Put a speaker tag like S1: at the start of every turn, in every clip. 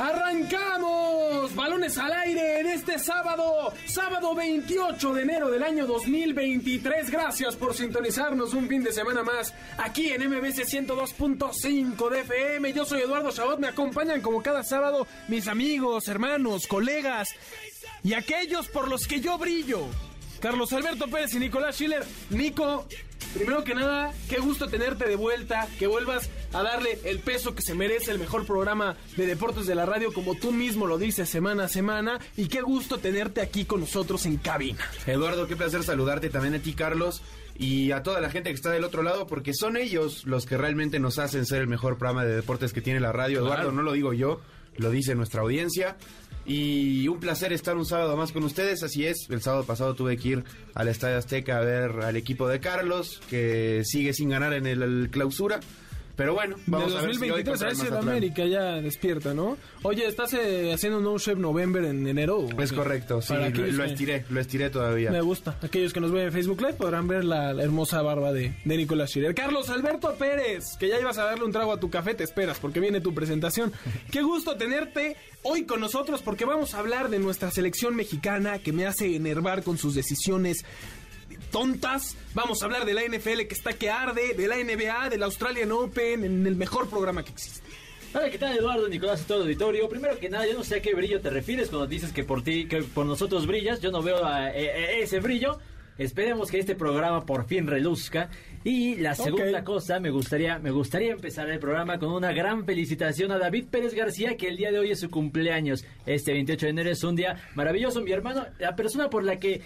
S1: ¡Arrancamos! Balones al aire en este sábado, sábado 28 de enero del año 2023. Gracias por sintonizarnos un fin de semana más aquí en MBC 102.5 de FM. Yo soy Eduardo Chabot, me acompañan como cada sábado mis amigos, hermanos, colegas y aquellos por los que yo brillo. Carlos Alberto Pérez y Nicolás Schiller. Nico, Primero que nada, qué gusto tenerte de vuelta, que vuelvas a darle el peso que se merece el mejor programa de deportes de la radio, como tú mismo lo dices semana a semana, y qué gusto tenerte aquí con nosotros en cabina.
S2: Eduardo, qué placer saludarte también a ti, Carlos, y a toda la gente que está del otro lado, porque son ellos los que realmente nos hacen ser el mejor programa de deportes que tiene la radio. Eduardo, no lo digo yo, lo dice nuestra audiencia. Y un placer estar un sábado más con ustedes, así es. El sábado pasado tuve que ir al Estadio Azteca a ver al equipo de Carlos, que sigue sin ganar en el, el clausura. Pero bueno, vamos
S1: de
S2: a ver si
S1: 2023
S2: hoy contra el
S1: ya despierta, ¿no? Oye, ¿estás eh, haciendo un No Chef November en enero? o
S2: Es correcto, sí, lo, lo estiré, lo estiré todavía.
S1: Me gusta. Aquellos que nos ven en Facebook Live podrán ver la, la hermosa barba de, de Nicolás Schiller. Carlos Alberto Pérez, que ya ibas a darle un trago a tu café, te esperas porque viene tu presentación. Qué gusto tenerte hoy con nosotros porque vamos a hablar de nuestra selección mexicana que me hace enervar con sus decisiones tontas. Vamos a hablar de la NFL que está que arde, de la NBA, del Australian Open, en el mejor programa que existe.
S3: Hola, ¿qué tal Eduardo, Nicolás y todo el auditorio? Primero que nada, yo no sé a qué brillo te refieres cuando dices que por ti, que por nosotros brillas. Yo no veo a- e- e- ese brillo. Esperemos que este programa por fin reluzca. Y la segunda cosa, me gustaría, me gustaría empezar el programa con una gran felicitación a David Pérez García, que el día de hoy es su cumpleaños. Este 28 de enero es un día maravilloso. Mi hermano, la persona por la que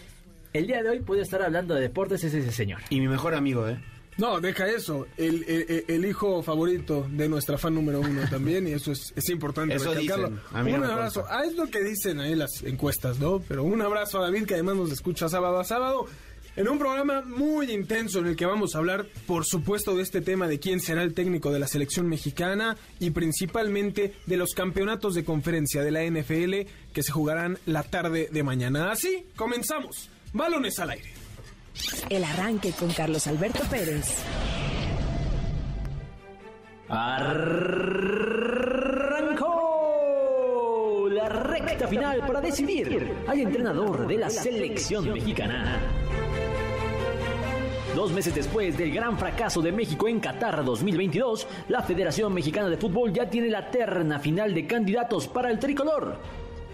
S3: el día de hoy puede estar hablando de deportes es ese señor.
S2: Y mi mejor amigo, ¿eh?
S1: No, deja eso. El, el- el hijo favorito de nuestra fan número uno también, y eso es, es importante
S2: Eso
S1: recalcarlo.
S2: dicen. A mí no
S1: un abrazo. Ah, es lo que dicen ahí las encuestas, ¿no? Pero un abrazo a David, que además nos escucha sábado a sábado. En un programa muy intenso en el que vamos a hablar, por supuesto, de este tema de quién será el técnico de la selección mexicana y principalmente de los campeonatos de conferencia de la NFL que se jugarán la tarde de mañana. Así, comenzamos. Balones al aire.
S4: El arranque con Carlos Alberto Pérez.
S3: Arrancó la recta final para decidir al entrenador de la selección mexicana. Dos meses después del gran fracaso de México en Qatar 2022, la Federación Mexicana de Fútbol ya tiene la terna final de candidatos para el tricolor.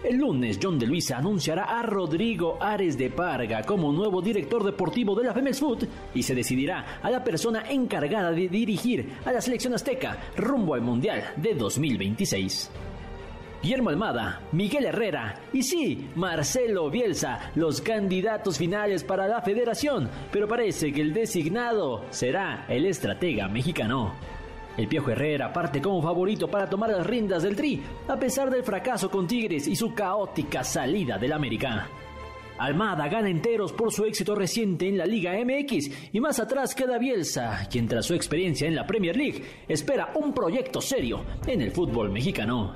S3: El lunes, John de Luisa anunciará a Rodrigo Ares de Parga como nuevo director deportivo de la Femex Food y se decidirá a la persona encargada de dirigir a la selección azteca rumbo al Mundial de 2026. Guillermo Almada, Miguel Herrera y sí, Marcelo Bielsa, los candidatos finales para la federación, pero parece que el designado será el estratega mexicano. El Piojo Herrera parte como favorito para tomar las riendas del Tri, a pesar del fracaso con Tigres y su caótica salida del América. Almada gana enteros por su éxito reciente en la Liga MX y más atrás queda Bielsa, quien tras su experiencia en la Premier League espera un proyecto serio en el fútbol mexicano.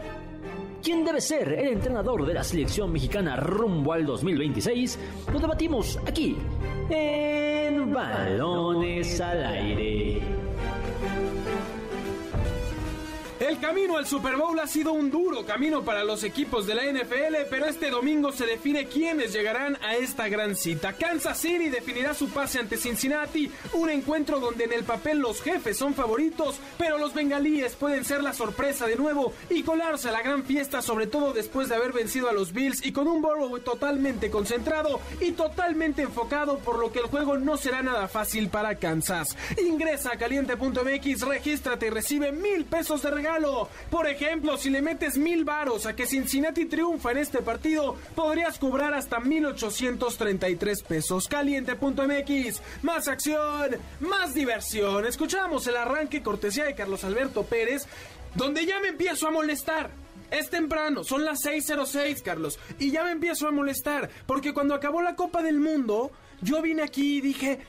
S3: ¿Quién debe ser el entrenador de la selección mexicana rumbo al 2026? Lo debatimos aquí, en Balones al Aire.
S1: El camino al Super Bowl ha sido un duro camino para los equipos de la NFL, pero este domingo se define quiénes llegarán a esta gran cita. Kansas City definirá su pase ante Cincinnati, un encuentro donde en el papel los jefes son favoritos, pero los bengalíes pueden ser la sorpresa de nuevo y colarse a la gran fiesta, sobre todo después de haber vencido a los Bills y con un Burrow totalmente concentrado y totalmente enfocado, por lo que el juego no será nada fácil para Kansas. Ingresa a caliente.mx, regístrate y recibe mil pesos de regalo. Por ejemplo, si le metes mil varos a que Cincinnati triunfa en este partido, podrías cobrar hasta 1833 pesos. Caliente.mx, más acción, más diversión. Escuchamos el arranque cortesía de Carlos Alberto Pérez, donde ya me empiezo a molestar. Es temprano, son las 6.06, Carlos, y ya me empiezo a molestar, porque cuando acabó la Copa del Mundo, yo vine aquí y dije,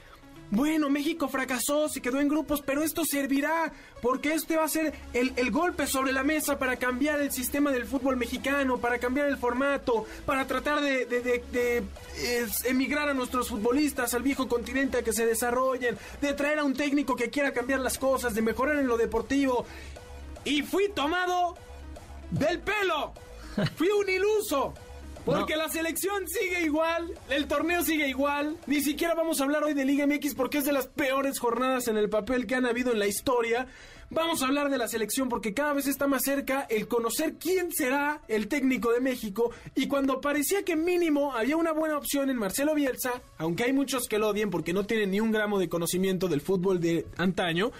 S1: bueno, México fracasó, se quedó en grupos, pero esto servirá porque este va a ser el, el, golpe sobre la mesa para cambiar el sistema del fútbol mexicano, para cambiar el formato, para tratar de, de, de, emigrar a nuestros futbolistas al viejo continente a que se desarrollen, de traer a un técnico que quiera cambiar las cosas, de mejorar en lo deportivo. Y fui tomado del pelo. Fui un iluso. Porque la selección sigue igual, el torneo sigue igual. Ni siquiera vamos a hablar hoy de Liga MX porque es de las peores jornadas en el papel que han habido en la historia. Vamos a hablar de la selección porque cada vez está más cerca el conocer quién será el técnico de México. Y cuando parecía que mínimo había una buena opción en Marcelo Bielsa, aunque hay muchos que lo odien porque no tienen ni un gramo de conocimiento del fútbol de antaño,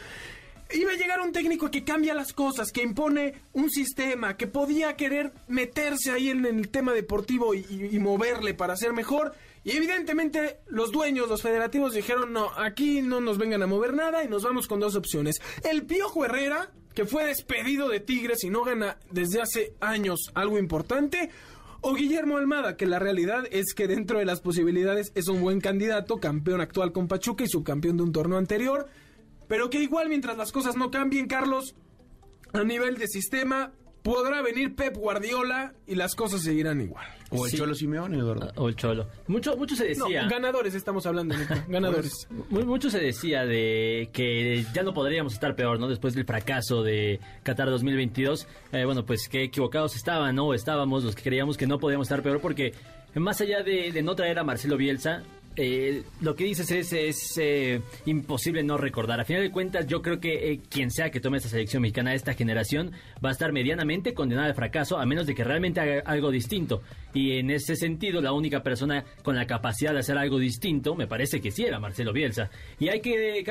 S1: Iba a llegar un técnico que cambia las cosas, que impone un sistema, que podía querer meterse ahí en, el tema deportivo y, moverle para ser mejor. Y evidentemente los dueños, los federativos dijeron, no, aquí no nos vengan a mover nada y nos vamos con dos opciones. El Piojo Herrera, que fue despedido de Tigres y no gana desde hace años algo importante. O Guillermo Almada, que la realidad es que dentro de las posibilidades es un buen candidato, campeón actual con Pachuca y subcampeón de un torneo anterior pero que igual mientras las cosas no cambien, Carlos, a nivel de sistema, podrá venir Pep Guardiola y las cosas seguirán igual.
S2: O el Cholo Simeone, Eduardo.
S3: O el Cholo. Mucho, mucho se decía.
S1: No, ganadores estamos hablando, ganadores.
S3: Pues, mucho se decía de que ya no podríamos estar peor, ¿no? Después del fracaso de Qatar 2022. Eh, bueno, pues qué equivocados estaban, ¿no? Estábamos los que creíamos que no podíamos estar peor porque más allá de, de no traer a Marcelo Bielsa, eh, lo que dices es, es eh, imposible no recordar. A final de cuentas, yo creo que eh, quien sea que tome esta selección mexicana de esta generación va a estar medianamente condenada al fracaso, a menos de que realmente haga algo distinto. Y en ese sentido, la única persona con la capacidad de hacer algo distinto, me parece que sí era Marcelo Bielsa. Y hay que,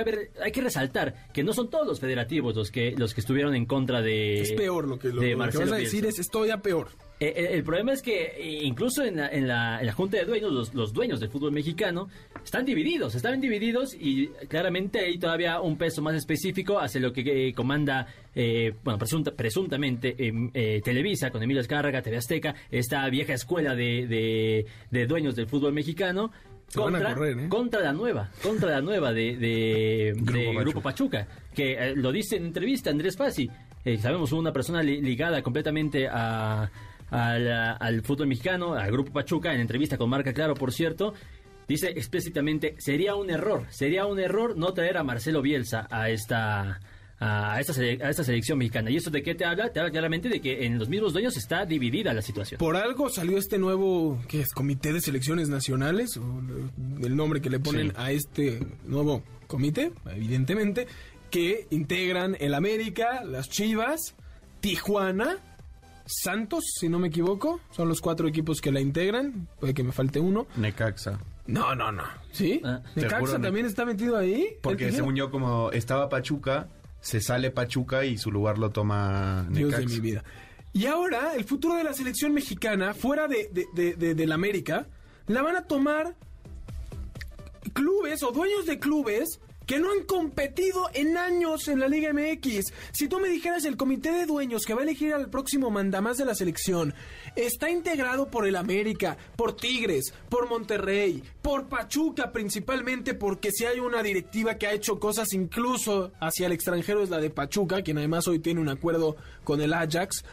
S3: hay que resaltar que no son todos los federativos los que, los que estuvieron en contra de.
S1: Es peor lo que, lo, que vas a decir, es estoy a peor.
S3: Eh, el, problema es que eh, incluso en la, en la, en la Junta de Dueños, los, dueños del fútbol mexicano están divididos, están divididos y claramente hay todavía un peso más específico hacia lo que eh, comanda, bueno, presuntamente Televisa con Emilio Escárraga, TV Azteca, esta vieja escuela de, de, dueños del fútbol mexicano. Contra, contra la nueva, contra la nueva de, de, Grupo, Pachuca. que lo dice en entrevista Andrés Fassi. sabemos una persona ligada completamente a, al, fútbol mexicano, al Grupo Pachuca, en entrevista con Marca Claro, por cierto, dice explícitamente, sería un error, sería un error no traer a Marcelo Bielsa a esta... A esta, a esta selección mexicana. ¿Y eso de qué te habla? Te habla claramente de que en los mismos dueños está dividida la situación.
S1: Por algo salió este nuevo ¿qué es? Comité de Selecciones Nacionales, o el nombre que le ponen a este nuevo comité, evidentemente, que integran el América, las Chivas, Tijuana, Santos, si no me equivoco. Son los cuatro equipos que la integran. Puede que me falte uno.
S2: Necaxa.
S1: No, no, no. ¿Sí? Ah. ¿Necaxa también está metido ahí?
S2: Porque según yo, como estaba Pachuca, se sale Pachuca y su lugar lo toma Necaxa.
S1: Dios de mi vida. Y ahora, el futuro de la selección mexicana, fuera de, de, de la América, la van a tomar clubes o dueños de clubes que no han competido en años en la Liga MX. Si tú me dijeras el comité de dueños que va a elegir al próximo mandamás de la selección está integrado por el América, por Tigres, por Monterrey, por Pachuca principalmente, porque si hay una directiva que ha hecho cosas incluso hacia el extranjero es la de Pachuca, quien además hoy tiene un acuerdo con el Ajax,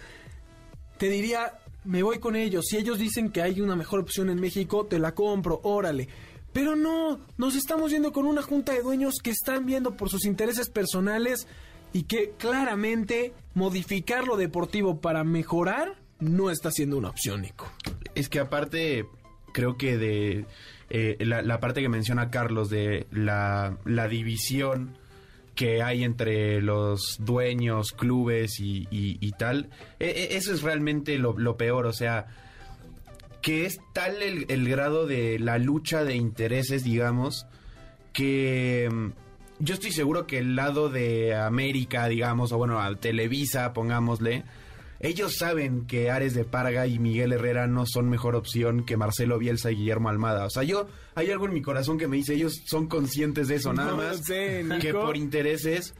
S1: te diría, me voy con ellos. Si ellos dicen que hay una mejor opción en México, te la compro, órale. Pero no, nos estamos yendo con una junta de dueños que están viendo por sus intereses personales y que claramente modificar lo deportivo para mejorar no está siendo una opción, Nico.
S2: Es que aparte, creo que de eh, la, parte que menciona Carlos de la, división que hay entre los dueños, clubes y, tal, e, e, eso es realmente lo peor, o sea que es tal el, grado de la lucha de intereses, digamos, que mm, yo estoy seguro que el lado de América, digamos, o bueno, a Televisa, pongámosle, ellos saben que Ares de Parga y Miguel Herrera no son mejor opción que Marcelo Bielsa y Guillermo Almada. O sea, yo, hay algo en mi corazón que me dice, ellos son conscientes de eso, nada más. que por intereses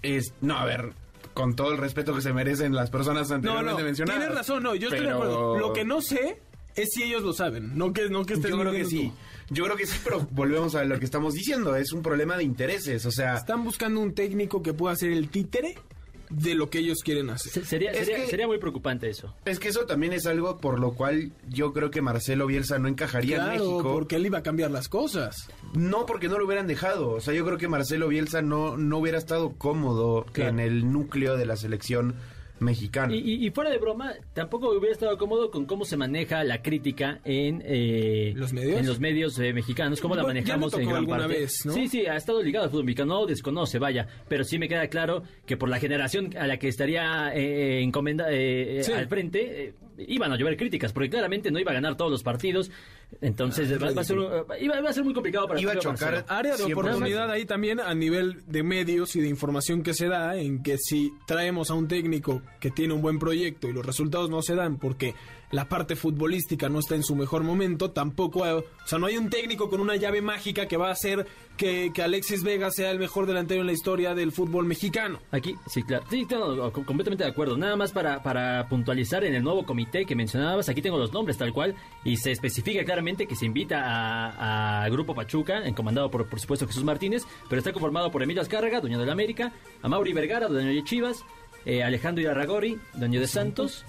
S2: es, no, a ver, con todo el respeto que se merecen las personas anteriormente
S1: no, no,
S2: mencionadas.
S1: Tienes razón, no, yo estoy de acuerdo. Lo que no sé es si ellos lo saben, no que, no que estén
S2: Yo creo que sí.
S1: tú.
S2: Yo creo que sí, pero volvemos a lo que estamos diciendo. Es un problema de intereses. O sea,
S1: Están buscando un técnico que pueda ser el títere de lo que ellos quieren hacer.
S3: Se- Sería, sería,
S2: que-
S3: sería muy preocupante eso.
S2: es que eso también es algo por lo cual yo creo que Marcelo Bielsa no encajaría en
S1: Claro,
S2: México.
S1: porque él iba a cambiar las cosas.
S2: No, porque no lo hubieran dejado. O sea, yo creo que Marcelo Bielsa no, no hubiera estado cómodo
S3: Claro.
S2: en el núcleo de la selección mexicana.
S3: Y, y- y fuera de broma, tampoco hubiera estado cómodo con cómo se maneja la crítica en eh,
S1: ¿Los medios?
S3: en los medios eh, mexicanos, cómo la manejamos en gran parte.
S1: vez, ¿no?
S3: Sí, sí, ha estado ligado al fútbol mexicano, no desconoce, vaya, pero sí me queda claro que por la generación a la que estaría eh, encomenda eh,
S1: Sí.
S3: al frente eh, iban a llover críticas, porque claramente no iba a ganar todos los partidos, entonces va, va a ser, un- iba, iba a ser muy complicado para
S2: Iba a chocar
S3: Marcelo.
S1: área de
S2: 100%.
S1: oportunidad ahí también a nivel de medios y de información que se da en que si traemos a un técnico que tiene un buen proyecto y los resultados no se dan porque la parte futbolística no está en su mejor momento, tampoco, hay- o sea, no hay un técnico con una llave mágica que va a hacer que, que Alexis Vega sea el mejor delantero en la historia del fútbol mexicano.
S3: Aquí, sí, claro. Sí, claro, co- completamente de acuerdo. Nada más para, para puntualizar en el nuevo comité que mencionabas, aquí tengo los nombres tal cual, y se especifica claramente que se invita a, a Grupo Pachuca, encomendado por, por supuesto, Jesús Martínez, pero está conformado por Emilio Azcárraga, dueño de la América, a Mauri Vergara, dueño de Chivas, eh, Alejandro Irarragori, dueño de Santos,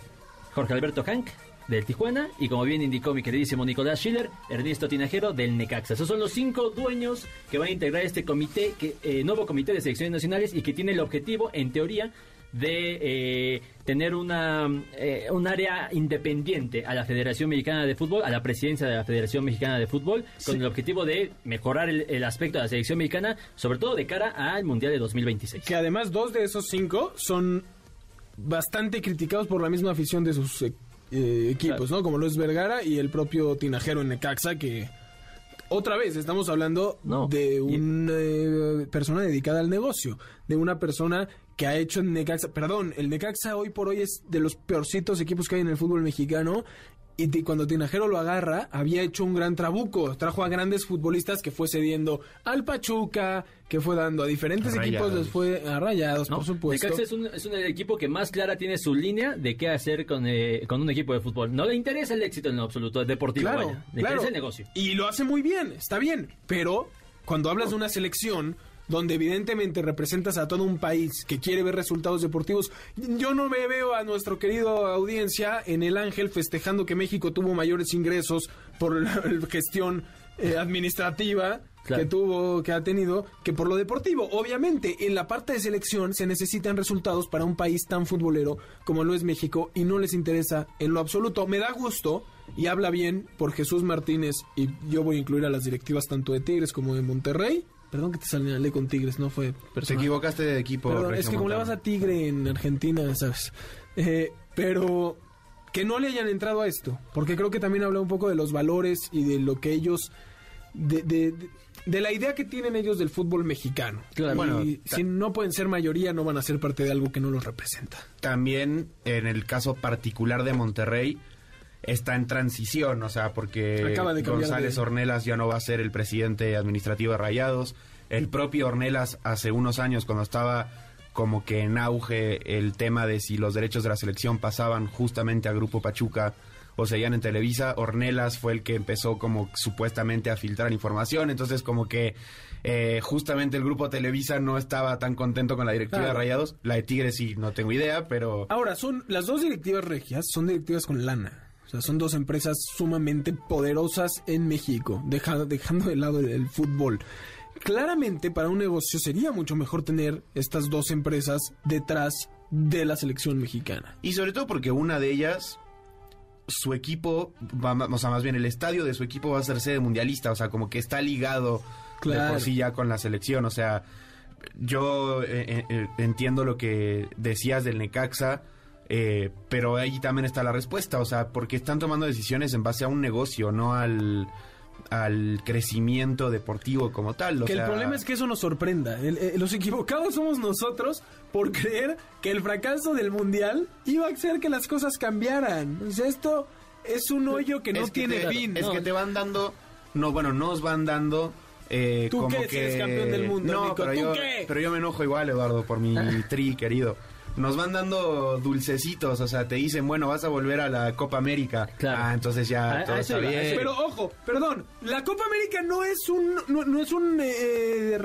S3: Jorge Alberto Hank, del Tijuana, y como bien indicó mi queridísimo Nicolás Schiller, Ernesto Tinajero, del Necaxa. Esos son los cinco dueños que van a integrar este comité, que, eh, nuevo comité de selecciones nacionales, y que tiene el objetivo, en teoría, de eh, tener una eh, un área independiente a la Federación Mexicana de Fútbol, a la presidencia de la Federación Mexicana de Fútbol, con el objetivo de mejorar el, el aspecto de la selección mexicana, sobre todo de cara al Mundial de 2026.
S1: Que además dos de esos cinco son bastante criticados por la misma afición de sus eh, eh, equipos,
S3: Claro.
S1: ¿no? Como Luis Vergara y el propio Tinajero en Necaxa, que otra vez estamos hablando
S3: No.
S1: de una persona dedicada al negocio, de una persona que ha hecho en Necaxa, perdón, el Necaxa hoy por hoy es de los peorcitos equipos que hay en el fútbol mexicano. Y cuando Tinajero lo agarra, había hecho un gran trabuco. Trajo a grandes futbolistas que fue cediendo al Pachuca, que fue dando a diferentes equipos, les fue a rayados,
S3: ¿no?
S1: por supuesto.
S3: Necaxa es un, es un equipo que más clara tiene su línea de qué hacer con, eh, con un equipo de fútbol. No le interesa el éxito en lo absoluto, es deportivo.
S1: Claro,
S3: vaya. Le
S1: claro.
S3: interesa el negocio.
S1: Y lo hace muy bien, está bien. Pero cuando hablas de una selección donde evidentemente representas a todo un país que quiere ver resultados deportivos, yo no me veo a nuestro querido audiencia en el Ángel festejando que México tuvo mayores ingresos por la gestión eh, administrativa
S3: Claro.
S1: que tuvo, que ha tenido, que por lo deportivo. Obviamente, en la parte de selección se necesitan resultados para un país tan futbolero como lo es México y no les interesa en lo absoluto. Me da gusto y habla bien por Jesús Martínez y yo voy a incluir a las directivas tanto de Tigres como de Monterrey. Perdón que te señalé con Tigres, no fue
S2: Te
S1: personal.
S2: equivocaste de equipo.
S1: Perdón, es que como le vas a Tigre en Argentina, ¿sabes? Eh, pero que no le hayan entrado a esto, porque creo que también habla un poco de los valores y de lo que ellos, de, de, de- de la idea que tienen ellos del fútbol mexicano.
S3: Claro.
S1: Y si no pueden ser mayoría, no van a ser parte de algo que no los representa.
S2: También en el caso particular de Monterrey está en transición, o sea, porque
S1: de
S2: González
S1: de-
S2: Ornelas ya no va a ser el presidente administrativo de Rayados. El propio Ornelas hace unos años cuando estaba como que en auge el tema de si los derechos de la selección pasaban justamente a Grupo Pachuca o seguían en Televisa, Ornelas fue el que empezó como supuestamente a filtrar información, entonces como que eh, justamente el grupo Televisa no estaba tan contento con la directiva
S1: Claro.
S2: de Rayados, la de Tigres sí, no tengo idea, pero...
S1: Ahora, son las dos directivas regias son directivas con lana. O sea, son dos empresas sumamente poderosas en México, deja- dejando de lado el, el fútbol. Claramente, para un negocio sería mucho mejor tener estas dos empresas detrás de la selección mexicana.
S2: Y sobre todo porque una de ellas, su equipo, va, o sea, más bien el estadio de su equipo va a ser sede mundialista, o sea, como que está ligado de
S1: Claro.
S2: por sí ya con la selección, o sea, yo eh, eh, entiendo lo que decías del Necaxa, eh, pero ahí también está la respuesta, o sea, porque están tomando decisiones en base a un negocio, no al al crecimiento deportivo como tal. O
S1: que
S2: sea,
S1: el problema es que eso nos sorprenda. El- eh, los equivocados somos nosotros por creer que el fracaso del mundial iba a hacer que las cosas cambiaran. O sea, esto es un hoyo que no
S2: es que
S1: tiene
S2: te-
S1: fin.
S2: Es
S1: ¿no?
S2: que te van dando, no, bueno, nos van dando. Eh,
S1: ¿Tú
S2: como
S1: qué? Si
S2: que
S1: eres campeón del mundo,
S2: no,
S1: Nico,
S2: pero
S1: ¿tú
S2: yo,
S1: qué?
S2: pero yo me enojo igual, Eduardo, por mi tri querido. Nos van dando dulcecitos, o sea, te dicen, bueno, vas a volver a la Copa América.
S3: Claro.
S2: Ah, entonces ya
S3: A-
S2: todo está
S3: iba,
S2: bien.
S1: Pero ojo, perdón, la Copa América no es un no, no es un eh,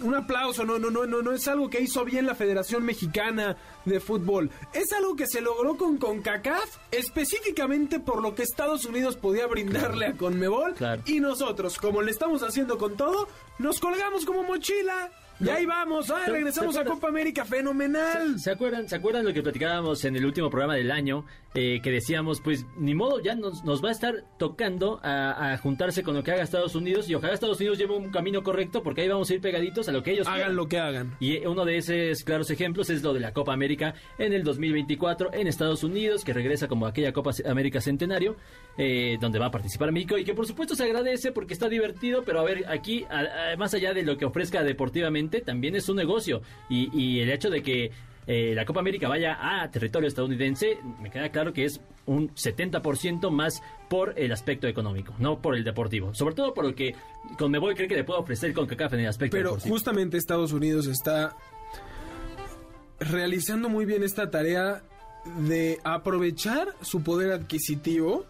S1: un aplauso, no, no, no, no, no es algo que hizo bien la Federación Mexicana de Fútbol. Es algo que se logró con CONCACAF específicamente por lo que Estados Unidos podía brindarle a Conmebol.
S3: Claro.
S1: Y nosotros, como le estamos haciendo con todo, nos colgamos como mochila. Y ahí vamos, ah,
S3: ¿Se-
S1: regresamos
S3: se
S1: a? Copa América, fenomenal.
S3: ¿Se acuerdan, ¿Se acuerdan lo que platicábamos en el último programa del año? Eh, que decíamos, pues, ni modo, ya nos, nos va a estar tocando a, a juntarse con lo que haga Estados Unidos y ojalá Estados Unidos lleve un camino correcto porque ahí vamos a ir pegaditos a lo que ellos
S1: Hagan
S3: quieran.
S1: lo que hagan.
S3: Y eh, uno de esos claros ejemplos es lo de la Copa América en el 2024 en Estados Unidos, que regresa como aquella Copa América Centenario, eh, donde va a participar México y que por supuesto se agradece porque está divertido, pero a ver, aquí, a- a- más allá de lo que ofrezca deportivamente, también es un negocio. Y, y el hecho de que eh, la Copa América vaya a territorio estadounidense, me queda claro que es un 70% más por el aspecto económico, no por el deportivo. Sobre todo por lo que Conmebol cree que le puede ofrecer con CACAF en el aspecto
S1: Pero
S3: deportivo.
S1: justamente Estados Unidos está realizando muy bien esta tarea de aprovechar su poder adquisitivo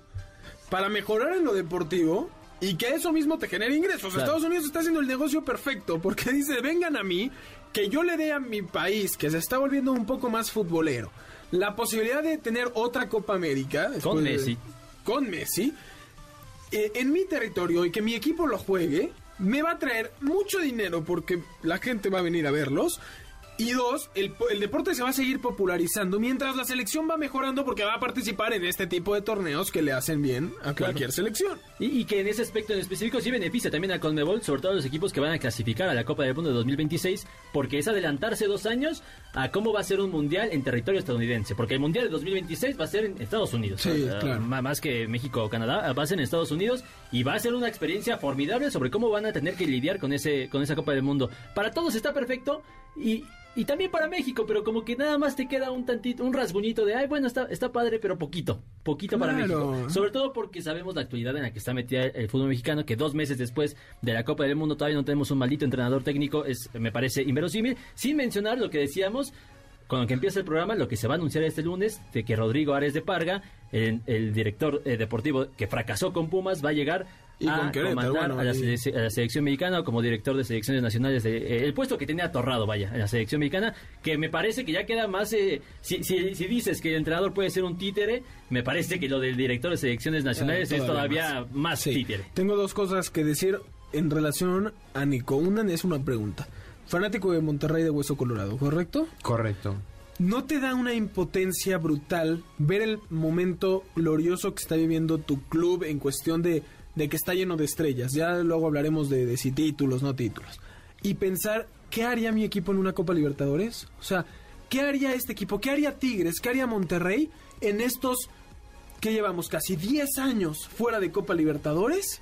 S1: para mejorar en lo deportivo y que eso mismo te genere ingresos.
S3: Claro.
S1: Estados Unidos está haciendo el negocio perfecto porque dice, vengan a mí, que yo le dé a mi país, que se está volviendo un poco más futbolero, la posibilidad de tener otra Copa América. de-
S3: Messi.
S1: Con Messi eh, en mi territorio y que mi equipo lo juegue, me va a traer mucho dinero porque la gente va a venir a verlos. Y dos, el, el deporte se va a seguir popularizando mientras la selección va mejorando porque va a participar en este tipo de torneos que le hacen bien a cualquier selección.
S3: Y, y que en ese aspecto en específico sí beneficia también a Conmebol, sobre todo a los equipos que van a clasificar a la Copa del Mundo de 2026, porque es adelantarse dos años a cómo va a ser un mundial en territorio estadounidense, porque el mundial de 2026 va a ser en Estados Unidos,
S1: Sí,
S3: O sea,
S1: claro.
S3: más que México o Canadá, va a ser en Estados Unidos y va a ser una experiencia formidable sobre cómo van a tener que lidiar con ese con esa Copa del Mundo. Para todos está perfecto y y también para México, pero como que nada más te queda un tantito, un rasguñito de, ay, bueno, está, está padre, pero poquito, poquito para. México. Sobre todo porque sabemos la actualidad en la que está metida el fútbol mexicano, que dos meses después de la Copa del Mundo todavía no tenemos un maldito entrenador técnico, es me parece inverosímil. Sin mencionar lo que decíamos, con lo que empieza el programa, lo que se va a anunciar este lunes, de que Rodrigo Ares de Parga, el, el director eh, deportivo que fracasó con Pumas, va a llegar
S1: Y
S3: a
S1: con Querétaro,
S3: comandar
S1: bueno,
S3: a, la
S1: y-
S3: a la selección mexicana como director de selecciones nacionales, de- eh, el puesto que tenía atorrado, vaya, en la selección mexicana, que me parece que ya queda más, eh, si, si, si dices que el entrenador puede ser un títere, me parece que lo del director de selecciones nacionales
S1: Ah,
S3: es
S1: todavía
S3: más,
S1: Sí.
S3: títere.
S1: Tengo dos cosas que decir en relación a Nico. Una es una pregunta. Fanático de Monterrey de Hueso Colorado, ¿correcto?
S2: Correcto.
S1: ¿No te da una impotencia brutal ver el momento glorioso que está viviendo tu club en cuestión de, de que está lleno de estrellas? Ya luego hablaremos de, de si títulos, no títulos. Y pensar, ¿qué haría mi equipo en una Copa Libertadores? O sea, ¿qué haría este equipo? ¿Qué haría Tigres? ¿Qué haría Monterrey en estos que llevamos casi 10 años fuera de Copa Libertadores?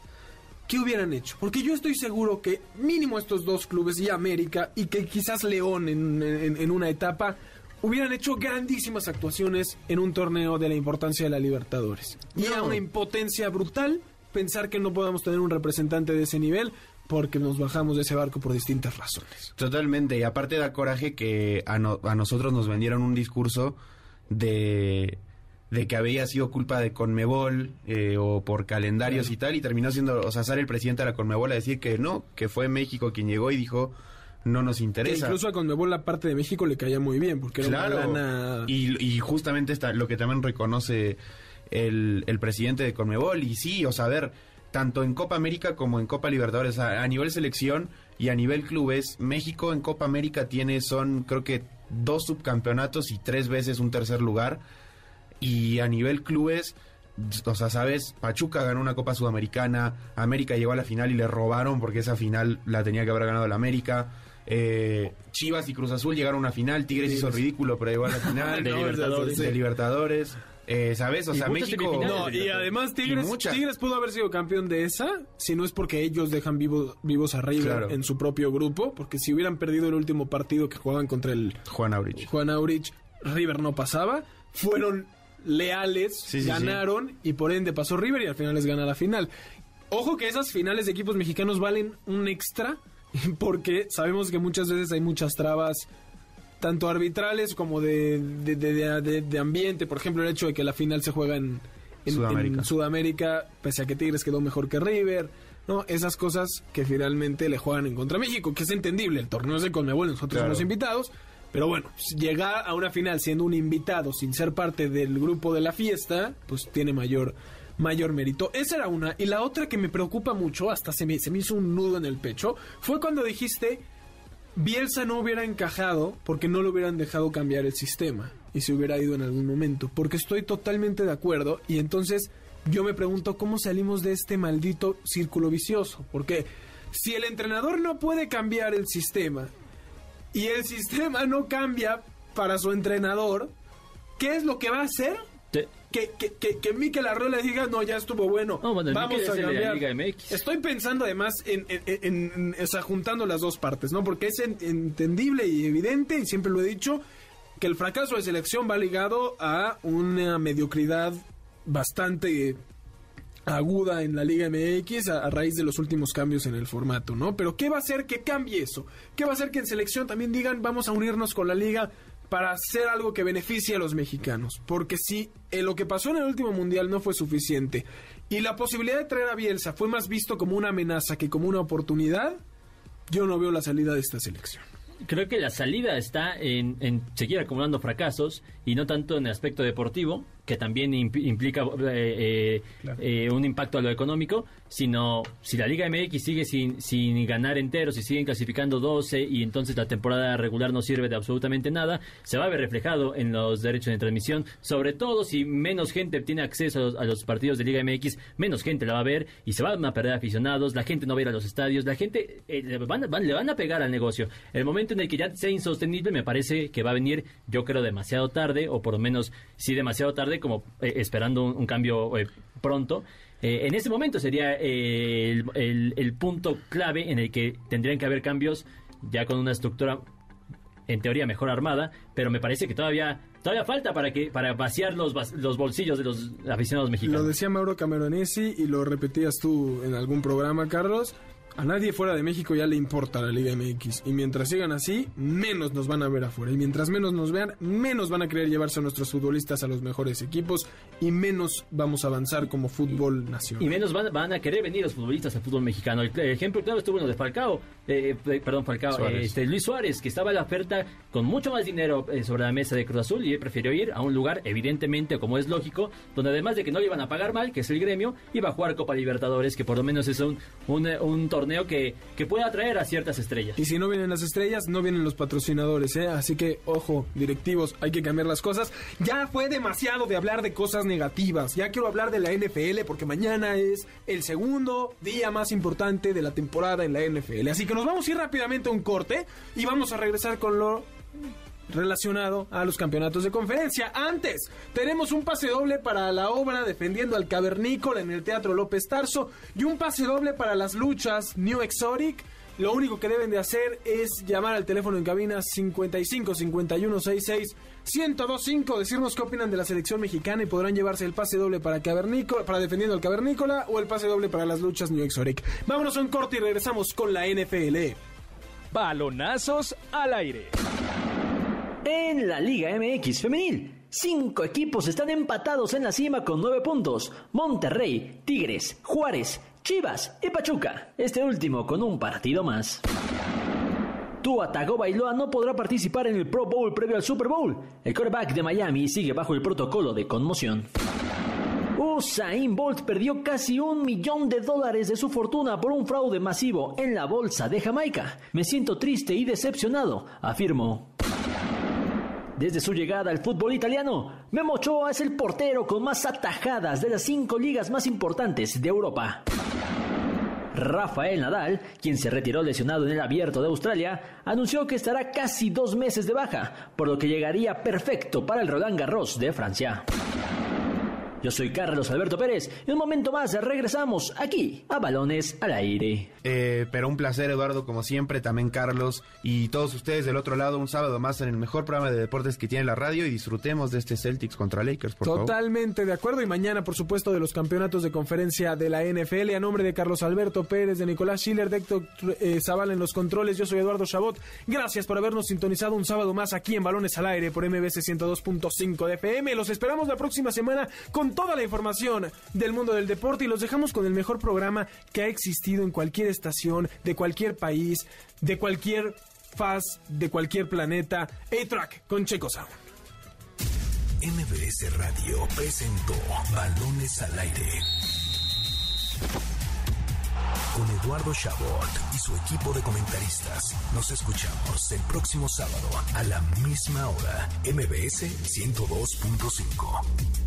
S1: ¿Qué hubieran hecho? Porque yo estoy seguro que mínimo estos dos clubes y América y que quizás León en, en- en una etapa hubieran hecho grandísimas actuaciones en un torneo de la importancia de la Libertadores. Y era una impotencia brutal pensar que no podamos tener un representante de ese nivel porque nos bajamos de ese barco por distintas razones.
S2: Totalmente, y aparte da coraje que a, no- a nosotros nos vendieron un discurso de, de que había sido culpa de Conmebol eh, o por calendarios y tal, y terminó siendo, o sea, sale el presidente de la Conmebol a decir que no, que fue México quien llegó y dijo, no nos
S1: Que
S2: interesa.
S1: incluso a Conmebol la parte de México le caía muy bien porque era
S2: Claro,
S1: una lana...
S2: y, y justamente está lo que también reconoce el, el presidente de Conmebol, y sí, o sea, a ver, tanto en Copa América como en Copa Libertadores, a, a nivel selección y a nivel clubes, México en Copa América tiene, son creo que dos subcampeonatos y tres veces un tercer lugar, y a nivel clubes... O sea, sabes, Pachuca ganó una Copa Sudamericana, América llegó a la final y le robaron porque esa final la tenía que haber ganado la América. Eh, Chivas y Cruz Azul llegaron a una final, Tigres hizo el ridículo, pero llegó a la final
S3: De
S2: No,
S3: Libertadores.
S2: de Libertadores. Eh, ¿Sabes? O
S3: Y
S2: sea, México.
S1: No, y además Tigres,
S2: Y.
S1: Tigres pudo haber sido campeón de esa si no es porque ellos dejan vivo- vivos a River
S2: Claro.
S1: en su propio grupo, porque si hubieran perdido el último partido que jugaban contra el
S2: Juan Aurich.
S1: Juan Aurich, River no pasaba, fueron leales,
S2: Sí, sí,
S1: ganaron y por ende pasó River y al final les gana la final. Ojo que esas finales de equipos mexicanos valen un extra porque sabemos que muchas veces hay muchas trabas tanto arbitrales como de, de, de- ambiente. Por ejemplo, el hecho de que la final se juega en, en-
S2: Sudamérica.
S1: en Sudamérica, pese a que Tigres quedó mejor que River. No, esas cosas que finalmente le juegan en contra México, que es entendible. El torneo es de Conmebol, nosotros
S2: Claro.
S1: somos invitados. Pero bueno, llegar a una final siendo un invitado sin ser parte del grupo de la fiesta, pues tiene mayor mayor mérito. Esa era una. Y la otra que me preocupa mucho, hasta se me, se me hizo un nudo en el pecho, fue cuando dijiste Bielsa no hubiera encajado porque no lo hubieran dejado cambiar el sistema y se hubiera ido en algún momento. Porque estoy totalmente de acuerdo y entonces yo me pregunto cómo salimos de este maldito círculo vicioso. Porque si el entrenador no puede cambiar el sistema y el sistema no cambia para su entrenador, ¿qué es lo que va a hacer? Que, que, que, que Mikel Arreola diga, no, ya estuvo bueno.
S3: No, bueno,
S1: vamos a cambiar.
S3: Liga MX.
S1: Estoy pensando además en, en- en- en- o sea, juntando las dos partes, ¿no? Porque es en- entendible y evidente, y siempre lo he dicho, que el fracaso de selección va ligado a una mediocridad bastante aguda en la Liga MX a, a raíz de los últimos cambios en el formato, ¿no? Pero ¿qué va a hacer que cambie eso? ¿Qué va a hacer que en selección también digan vamos a unirnos con la liga para hacer algo que beneficie a los mexicanos? Porque si lo que pasó en el último mundial no fue suficiente y la posibilidad de traer a Bielsa fue más visto como una amenaza que como una oportunidad, yo no veo la salida de esta selección.
S3: Creo que la salida está en, en seguir acumulando fracasos y no tanto en el aspecto deportivo, que también imp- implica eh, eh, eh, un impacto a lo económico, sino si la Liga MX sigue sin, sin ganar enteros y siguen clasificando 12 y entonces la temporada regular no sirve de absolutamente nada, se va a ver reflejado en los derechos de transmisión, sobre todo si menos gente tiene acceso a los, a los partidos de Liga MX, menos gente la va a ver y se van a perder aficionados, la gente no va a ir a los estadios, la gente eh, le, van, a- van- le van a pegar al negocio. El momento en el que ya sea insostenible me parece que va a venir, yo creo, demasiado tarde, o por lo menos sí demasiado tarde, como eh, esperando un, un cambio eh, pronto. Eh, en ese momento sería eh, el, el- el punto clave en el que tendrían que haber cambios ya con una estructura en teoría mejor armada, pero me parece que todavía todavía falta para que para vaciar los los bolsillos de los aficionados
S1: Lo
S3: mexicanos.
S1: decía Mauro Cameronesi y lo repetías tú en algún programa, Carlos. A nadie fuera de México ya le importa la Liga MX. Y mientras sigan así, menos nos van a ver afuera. Y mientras menos nos vean, menos van a querer llevarse a nuestros futbolistas a los mejores equipos. Y menos vamos a avanzar como fútbol nacional.
S3: Y menos van, van a querer venir los futbolistas al fútbol mexicano. El, el ejemplo claro estuvo en lo de Falcao, eh, eh, perdón, Falcao,
S2: Suárez.
S3: este, Luis Suárez, que estaba a la oferta con mucho más dinero eh, sobre la mesa de Cruz Azul y él prefirió ir a un lugar, evidentemente, como es lógico, donde además de que no le iban a pagar mal, que es el gremio, iba a jugar Copa Libertadores, que por lo menos es un, un, un torneo que, que puede atraer a ciertas estrellas.
S1: Y si no vienen las estrellas, no vienen los patrocinadores, ¿eh? Así que, ojo, directivos, hay que cambiar las cosas. Ya fue demasiado de hablar de cosas negativas. Ya quiero hablar de la NFL porque mañana es el segundo día más importante de la temporada en la NFL. Así que nos vamos a ir rápidamente a un corte y vamos a regresar con lo relacionado a los campeonatos de conferencia. Antes, tenemos un pase doble para la obra Defendiendo al Cavernícola en el Teatro López Tarso y un pase doble para las luchas New Exotic. Lo único que deben de hacer es llamar al teléfono en cabina 55 51 66 1025, decirnos qué opinan de la selección mexicana y podrán llevarse el pase doble para Cavernícola, para Defendiendo al Cavernícola o el pase doble para las luchas New Exotic. Vámonos a un corte y regresamos con la NFL.
S5: Balonazos al aire.
S3: En la Liga MX femenil, cinco equipos están empatados en la cima con nueve puntos. Monterrey, Tigres, Juárez, Chivas y Pachuca. Este último con un partido más. Tua Tagovailoa no podrá participar en el Pro Bowl previo al Super Bowl. El quarterback de Miami sigue bajo el protocolo de conmoción. Usain Bolt perdió casi un millón de dólares de su fortuna por un fraude masivo en la bolsa de Jamaica. Me siento triste y decepcionado, afirmó. Desde su llegada al fútbol italiano, Memo Ochoa es el portero con más atajadas de las cinco ligas más importantes de Europa. Rafael Nadal, quien se retiró lesionado en el abierto de Australia, anunció que estará casi dos meses de baja, por lo que llegaría perfecto para el Roland Garros de Francia. Yo soy Carlos Alberto Pérez. En un momento más regresamos aquí a Balones al Aire.
S2: Eh, pero un placer, Eduardo, como siempre, también Carlos y todos ustedes del otro lado, un sábado más en el mejor programa de deportes que tiene la radio y disfrutemos de este Celtics contra Lakers, por
S1: Totalmente de acuerdo y mañana, por supuesto, de los campeonatos de conferencia de la NFL a nombre de Carlos Alberto Pérez, de Nicolás Schiller, de Héctor eh, Zavala en los controles. Yo soy Eduardo Chabot. Gracias por habernos sintonizado un sábado más aquí en Balones al Aire por MBC 102.5 de FM. Los esperamos la próxima semana toda la información del mundo del deporte y los dejamos con el mejor programa que ha existido en cualquier estación, de cualquier país, de cualquier faz, de cualquier planeta. A-Track con Checo Sound.
S6: MBS Radio presentó Balones al Aire con Eduardo Chabot y su equipo de comentaristas. Nos escuchamos el próximo sábado a la misma hora, MBS 102.5.